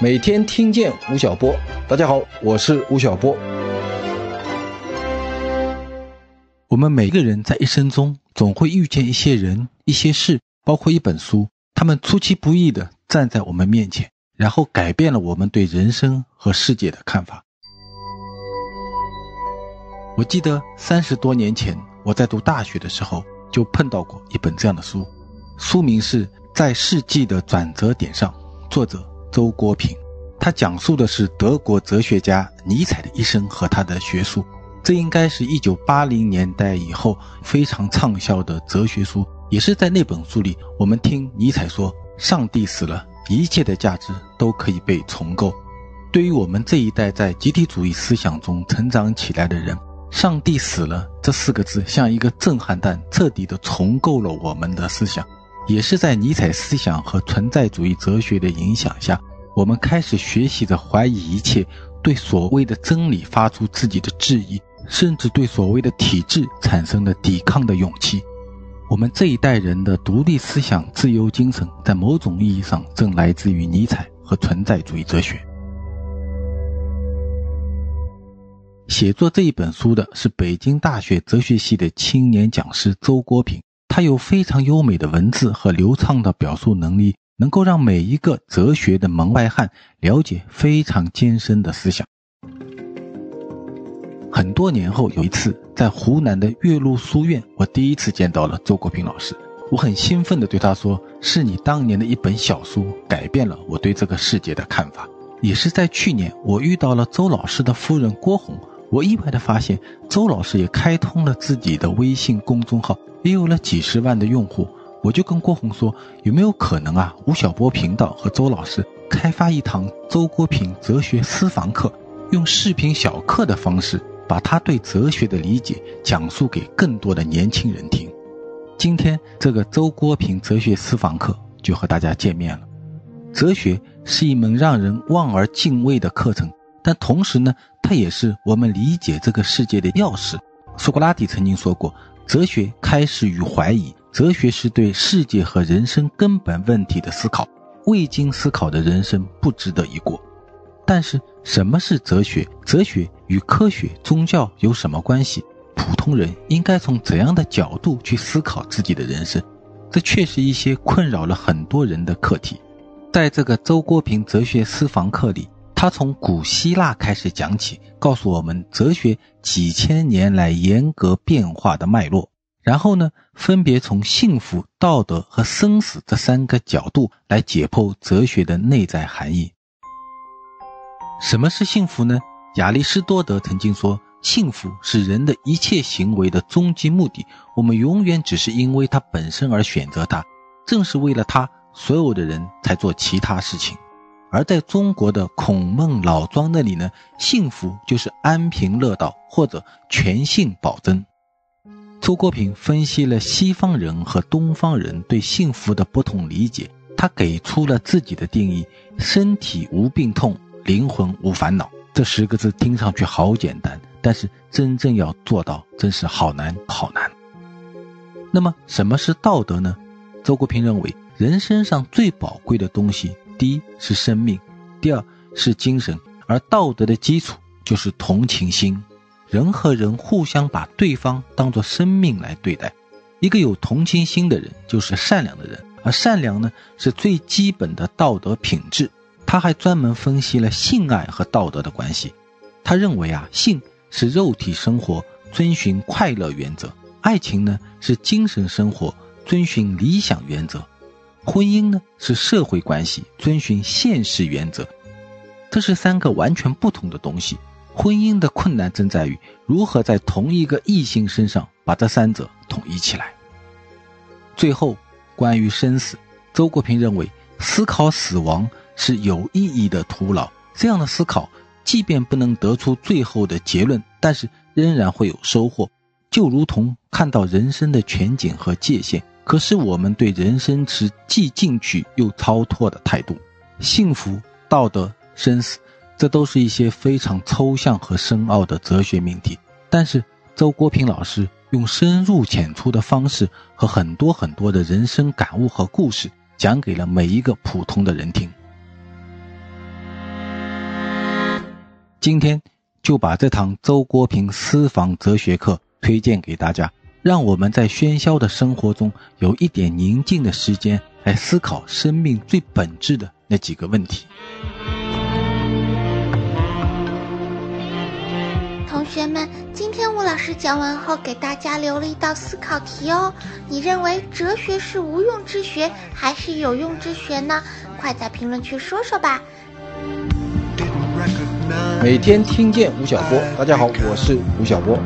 每天听见吴晓波，大家好，我是吴晓波。我们每个人在一生中总会遇见一些人、一些事，包括一本书，他们出其不意的站在我们面前，然后改变了我们对人生和世界的看法。我记得三十多年前我在读大学的时候，就碰到过一本这样的书，书名是《在世纪的转折点上》，作者周国平，他讲述的是德国哲学家尼采的一生和他的学术。这应该是一九八零年代以后非常畅销的哲学书，也是在那本书里，我们听尼采说：“上帝死了，一切的价值都可以被重构。”对于我们这一代在集体主义思想中成长起来的人，“上帝死了”这四个字像一个震撼弹，彻底的重构了我们的思想。也是在尼采思想和存在主义哲学的影响下，我们开始学习着怀疑一切，对所谓的真理发出自己的质疑。甚至对所谓的体制产生了抵抗的勇气。我们这一代人的独立思想、自由精神，在某种意义上正来自于尼采和存在主义哲学。写作这一本书的是北京大学哲学系的青年讲师周国平，他有非常优美的文字和流畅的表述能力，能够让每一个哲学的门外汉了解非常艰深的思想。很多年后，有一次在湖南的岳麓书院，我第一次见到了周国平老师。我很兴奋地对他说：“是你当年的一本小书改变了我对这个世界的看法。”也是在去年，我遇到了周老师的夫人郭红，我意外地发现周老师也开通了自己的微信公众号，也有了几十万的用户。我就跟郭红说：“有没有可能啊？吴晓波频道和周老师开发一堂周国平哲学私房课，用视频小课的方式。”把他对哲学的理解讲述给更多的年轻人听。今天这个周国平哲学私房课就和大家见面了。哲学是一门让人望而敬畏的课程，但同时呢，它也是我们理解这个世界的钥匙。苏格拉底曾经说过：“哲学开始于怀疑，哲学是对世界和人生根本问题的思考。未经思考的人生不值得一过。”但是，什么是哲学？哲学与科学、宗教有什么关系？普通人应该从怎样的角度去思考自己的人生？这却是一些困扰了很多人的课题。在这个周国平哲学私房课里，他从古希腊开始讲起，告诉我们哲学几千年来严格变化的脉络。然后呢，分别从幸福、道德和生死这三个角度来解剖哲学的内在含义。什么是幸福呢？亚里士多德曾经说，幸福是人的一切行为的终极目的。我们永远只是因为它本身而选择它，正是为了它，所有的人才做其他事情。而在中国的孔孟老庄那里呢，幸福就是安贫乐道或者全性保真。周国平分析了西方人和东方人对幸福的不同理解，他给出了自己的定义：身体无病痛。灵魂无烦恼，这十个字听上去好简单，但是真正要做到，真是好难好难。那么，什么是道德呢？周国平认为，人身上最宝贵的东西，第一是生命，第二是精神，而道德的基础就是同情心。人和人互相把对方当作生命来对待，一个有同情心的人就是善良的人，而善良呢，是最基本的道德品质。他还专门分析了性爱和道德的关系。他认为啊，性是肉体生活遵循快乐原则，爱情呢是精神生活遵循理想原则，婚姻呢是社会关系遵循现实原则。这是三个完全不同的东西。婚姻的困难正在于如何在同一个异性身上把这三者统一起来。最后，关于生死，周国平认为思考死亡。是有意义的徒劳。这样的思考，即便不能得出最后的结论，但是仍然会有收获。就如同看到人生的全景和界限，可是我们对人生持既进取又超脱的态度。幸福、道德、生死，这都是一些非常抽象和深奥的哲学命题。但是周国平老师用深入浅出的方式，和很多很多的人生感悟和故事，讲给了每一个普通的人听。今天就把这堂周国平私房哲学课推荐给大家，让我们在喧嚣的生活中有一点宁静的时间来思考生命最本质的那几个问题。同学们，今天吴老师讲完后，给大家留了一道思考题哦。你认为哲学是无用之学还是有用之学呢？快在评论区说说吧。每天听见吴晓波，大家好，我是吴晓波。